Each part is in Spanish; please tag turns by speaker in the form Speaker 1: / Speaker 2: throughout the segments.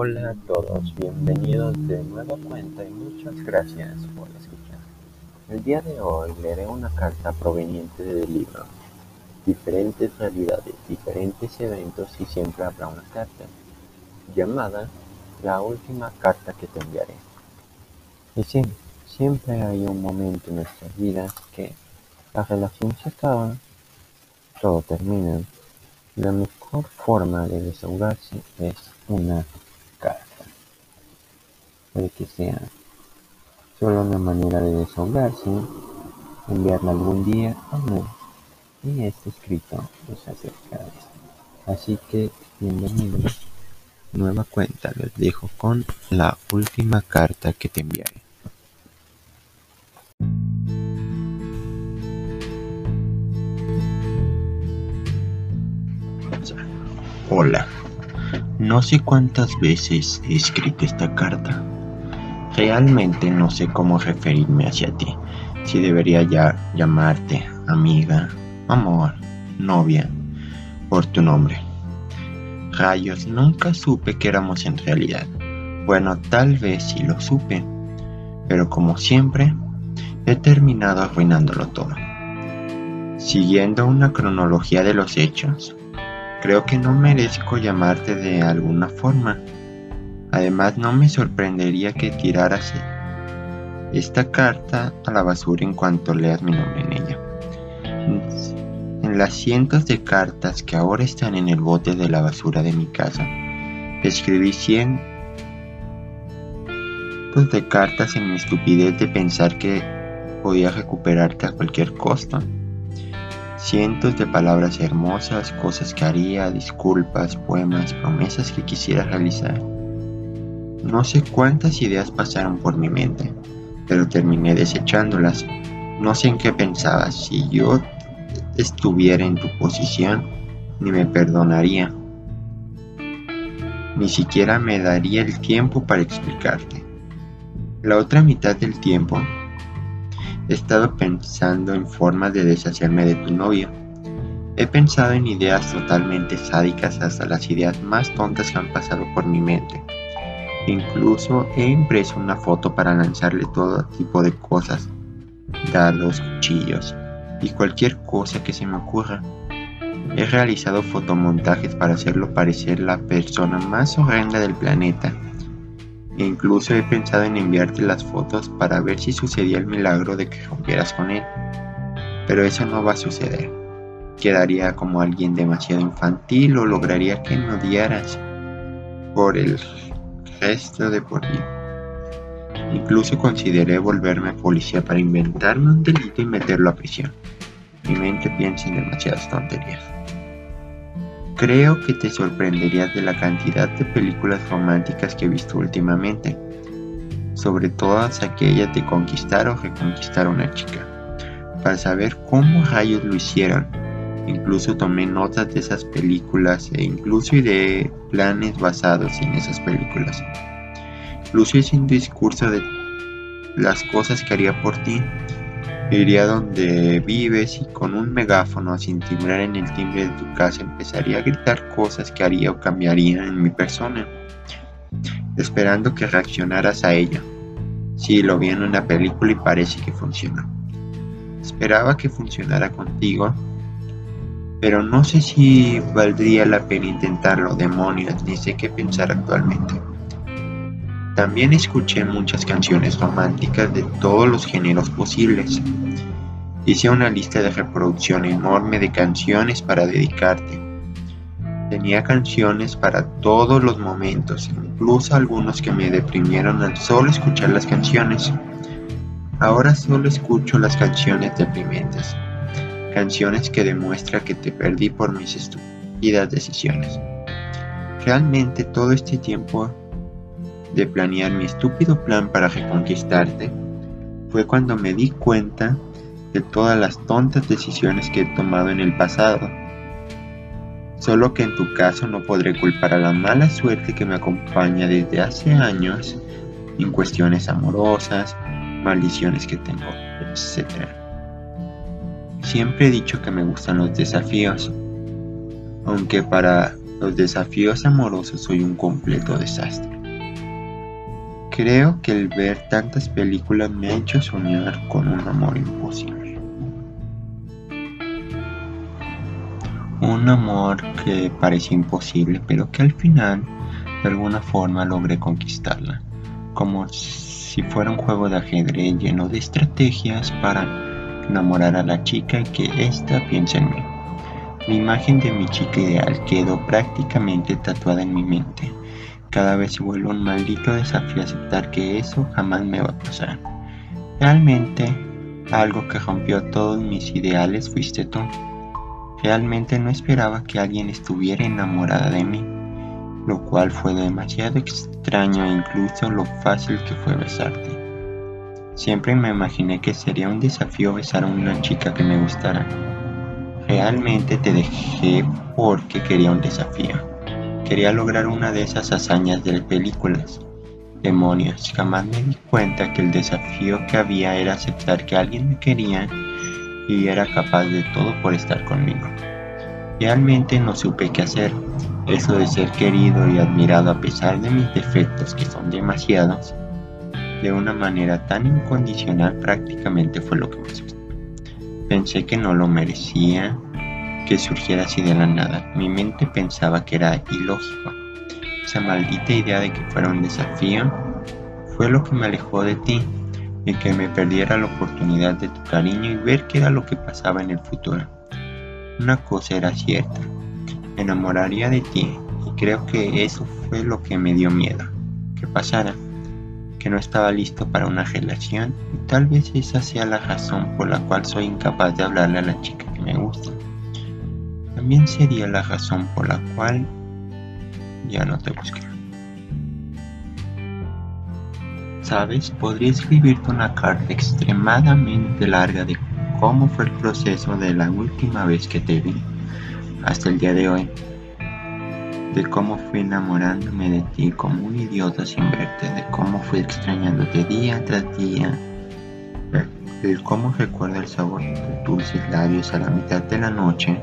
Speaker 1: Hola a todos, bienvenidos de nueva cuenta y muchas gracias por escuchar. El día de hoy leeré una carta proveniente del libro Diferentes realidades, diferentes eventos y siempre habrá una carta, llamada La última carta que te enviaré. Y sí, siempre hay un momento en nuestras vidas que la relación se acaba, todo termina, la mejor forma de desahogarse es una carta. Puede que sea solo una manera de desahogarse, enviarla algún día o no. Y este escrito es acerca esto. Así que bienvenidos. Nueva cuenta, les dejo con la última carta que te enviaré. Hola. No sé cuántas veces he escrito esta carta. Realmente no sé cómo referirme hacia ti. Si debería ya llamarte amiga, amor, novia, por tu nombre. Rayos, nunca supe que éramos en realidad. Bueno, tal vez sí lo supe. Pero como siempre, he terminado arruinándolo todo. Siguiendo una cronología de los hechos, Creo que no merezco llamarte de alguna forma. Además, no me sorprendería que tiraras esta carta a la basura en cuanto leas mi nombre en ella. En las cientos de cartas que ahora están en el bote de la basura de mi casa, escribí cientos de cartas en mi estupidez de pensar que podía recuperarte a cualquier costo. Cientos de palabras hermosas, cosas que haría, disculpas, poemas, promesas que quisiera realizar. No sé cuántas ideas pasaron por mi mente, pero terminé desechándolas. No sé en qué pensaba. Si yo estuviera en tu posición, ni me perdonaría. Ni siquiera me daría el tiempo para explicarte. La otra mitad del tiempo He estado pensando en formas de deshacerme de tu novio. He pensado en ideas totalmente sádicas hasta las ideas más tontas que han pasado por mi mente. Incluso he impreso una foto para lanzarle todo tipo de cosas, dados, cuchillos y cualquier cosa que se me ocurra. He realizado fotomontajes para hacerlo parecer la persona más horrenda del planeta incluso he pensado en enviarte las fotos para ver si sucedía el milagro de que rompieras con él. Pero eso no va a suceder. Quedaría como alguien demasiado infantil o lograría que me odiaras por el resto de por vida. Incluso consideré volverme policía para inventarme un delito y meterlo a prisión. Mi mente piensa en demasiadas tonterías. Creo que te sorprenderías de la cantidad de películas románticas que he visto últimamente, sobre todas aquellas de conquistar o reconquistar a una chica. Para saber cómo rayos lo hicieron, incluso tomé notas de esas películas e incluso ideé planes basados en esas películas. Incluso hice un discurso de las cosas que haría por ti Iría donde vives y con un megáfono sin timbrar en el timbre de tu casa empezaría a gritar cosas que haría o cambiaría en mi persona, esperando que reaccionaras a ello. Sí, lo vi en una película y parece que funcionó. Esperaba que funcionara contigo, pero no sé si valdría la pena intentarlo, demonios, ni sé qué pensar actualmente. También escuché muchas canciones románticas de todos los géneros posibles. Hice una lista de reproducción enorme de canciones para dedicarte. Tenía canciones para todos los momentos, incluso algunos que me deprimieron al solo escuchar las canciones. Ahora solo escucho las canciones deprimentes, canciones que demuestran que te perdí por mis estúpidas decisiones. Realmente todo este tiempo de planear mi estúpido plan para reconquistarte fue cuando me di cuenta de todas las tontas decisiones que he tomado en el pasado. Solo que en tu caso no podré culpar a la mala suerte que me acompaña desde hace años en cuestiones amorosas, maldiciones que tengo, etc. Siempre he dicho que me gustan los desafíos, aunque para los desafíos amorosos soy un completo desastre. Creo que el ver tantas películas me ha hecho soñar con un amor imposible. Un amor que parecía imposible, pero que al final de alguna forma logré conquistarla, como si fuera un juego de ajedrez lleno de estrategias para enamorar a la chica y que ésta piense en mí. Mi imagen de mi chica ideal quedó prácticamente tatuada en mi mente. Cada vez se vuelve un maldito desafío aceptar que eso jamás me va a pasar. Realmente, algo que rompió todos mis ideales fuiste tú. Realmente no esperaba que alguien estuviera enamorada de mí, lo cual fue demasiado extraño e incluso lo fácil que fue besarte. Siempre me imaginé que sería un desafío besar a una chica que me gustara Realmente te dejé porque quería un desafío. Quería lograr una de esas hazañas de películas. Demonios, jamás me di cuenta que el desafío que había era aceptar que alguien me quería y era capaz de todo por estar conmigo. Realmente no supe qué hacer. Eso de ser querido y admirado a pesar de mis defectos, que son demasiados, de una manera tan incondicional prácticamente fue lo que me asustó. Pensé que no lo merecía que surgiera así de la nada. Mi mente pensaba que era ilógico. Esa maldita idea de que fuera un desafío fue lo que me alejó de ti y que me perdiera la oportunidad de tu cariño y ver qué era lo que pasaba en el futuro. Una cosa era cierta, me enamoraría de ti y creo que eso fue lo que me dio miedo, que pasara que no estaba listo para una relación y tal vez esa sea la razón por la cual soy incapaz de hablarle a la chica que me gusta. También sería la razón por la cual ya no te busqué. Sabes, podría escribirte una carta extremadamente larga de cómo fue el proceso de la última vez que te vi hasta el día de hoy de cómo fui enamorándome de ti como un idiota sin verte, de cómo fui extrañándote día tras día, de cómo recuerdo el sabor de tus dulces labios a la mitad de la noche,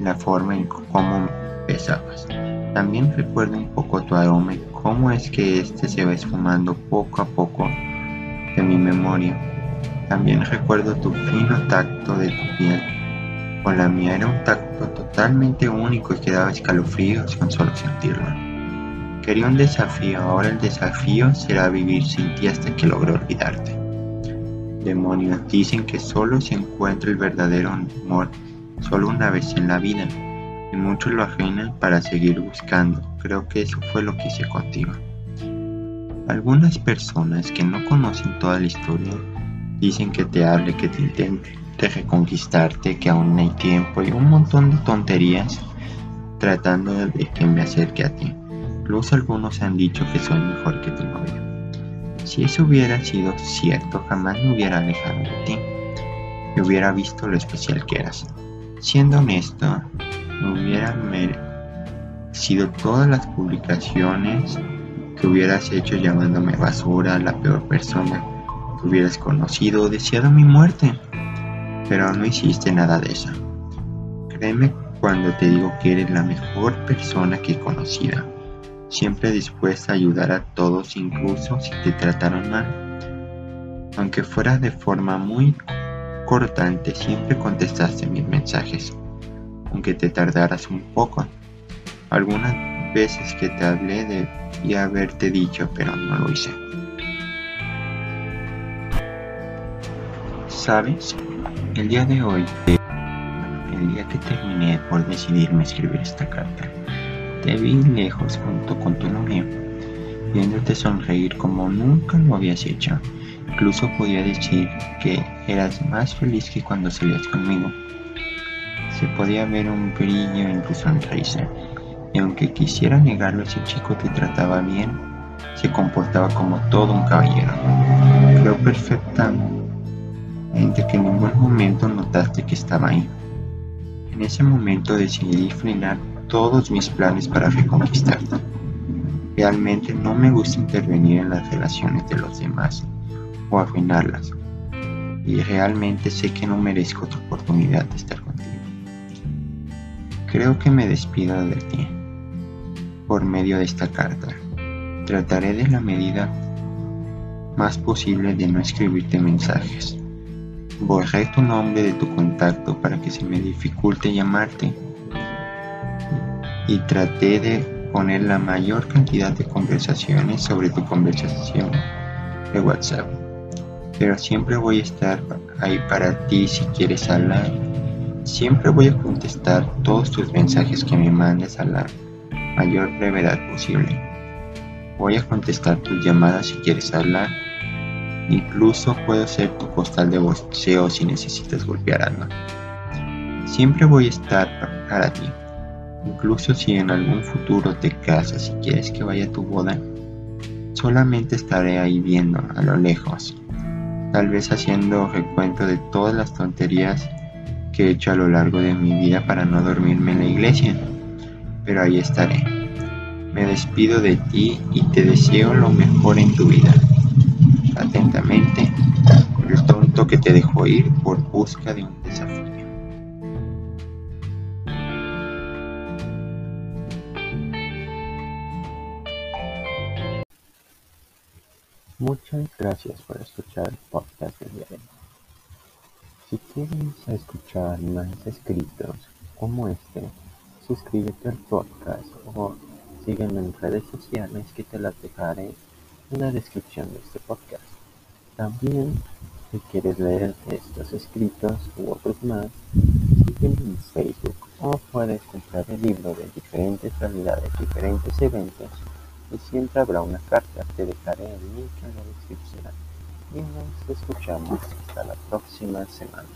Speaker 1: la forma en cómo besabas. También recuerdo un poco tu aroma y cómo es que este se va esfumando poco a poco de mi memoria. También recuerdo tu fino tacto de tu piel con la mía era un tacto totalmente único y que daba escalofríos con solo sentirlo. Quería un desafío, ahora el desafío será vivir sin ti hasta que logre olvidarte. Demonios, dicen que solo se encuentra el verdadero amor solo una vez en la vida, y muchos lo ajenan para seguir buscando. Creo que eso fue lo que hice contigo. Algunas personas que no conocen toda la historia dicen que te hable, que te intente, reconquistarte, que aún hay tiempo y un montón de tonterías tratando de que me acerque a ti. Incluso algunos han dicho que soy mejor que tu novio. Si eso hubiera sido cierto, jamás me hubiera alejado de ti. Y hubiera visto lo especial que eras. Siendo honesto, hubiera merecido todas las publicaciones que hubieras hecho llamándome basura, la peor persona que hubieras conocido deseado mi muerte pero no hiciste nada de eso. Créeme cuando te digo que eres la mejor persona que he conocido, siempre dispuesta a ayudar a todos incluso si te trataron mal. Aunque fuera de forma muy cortante, siempre contestaste mis mensajes, aunque te tardaras un poco. Algunas veces que te hablé de haberte dicho, pero no lo hice. ¿Sabes? El día de hoy, el día que terminé por decidirme escribir esta carta, te vi lejos junto con tu novio, viéndote sonreír como nunca lo habías hecho. Incluso podía decir que eras más feliz que cuando salías conmigo. Se podía ver un brillo en tu sonrisa, y aunque quisiera negarlo, ese chico te trataba bien, se comportaba como todo un caballero. Creo perfectamente que en ningún momento notaste que estaba ahí. En ese momento decidí frenar todos mis planes para reconquistarte. Realmente no me gusta intervenir en las relaciones de los demás o arruinarlas. Y realmente sé que no merezco tu oportunidad de estar contigo. Creo que me despido de ti por medio de esta carta. Trataré de la medida más posible de no escribirte mensajes. Borré tu nombre de tu contacto para que se me dificulte llamarte y traté de poner la mayor cantidad de conversaciones sobre tu conversación de WhatsApp. Pero siempre voy a estar ahí para ti si quieres hablar. Siempre voy a contestar todos tus mensajes que me mandes a la mayor brevedad posible. Voy a contestar tus llamadas si quieres hablar. Incluso puedo ser tu postal de boxeo si necesitas golpear algo. Siempre voy a estar para ti. Incluso si en algún futuro te casas y quieres que vaya a tu boda, solamente estaré ahí viendo a lo lejos, tal vez haciendo recuento de todas las tonterías que he hecho a lo largo de mi vida para no dormirme en la iglesia, pero ahí estaré. Me despido de ti y te deseo lo mejor en tu vida. Atentamente, el tonto que te dejó ir por busca de un desafío.
Speaker 2: Muchas gracias por escuchar el podcast de hoy. Si quieres escuchar más escritos como este, suscríbete al podcast o sígueme en redes sociales que te las dejaré en la descripción de este podcast. También, si quieres leer estos escritos u otros más, sígueme en Facebook o puedes comprar el libro de diferentes realidades, diferentes eventos y siempre habrá una carta. Te dejaré el link en la descripción. Y nos escuchamos hasta la próxima semana.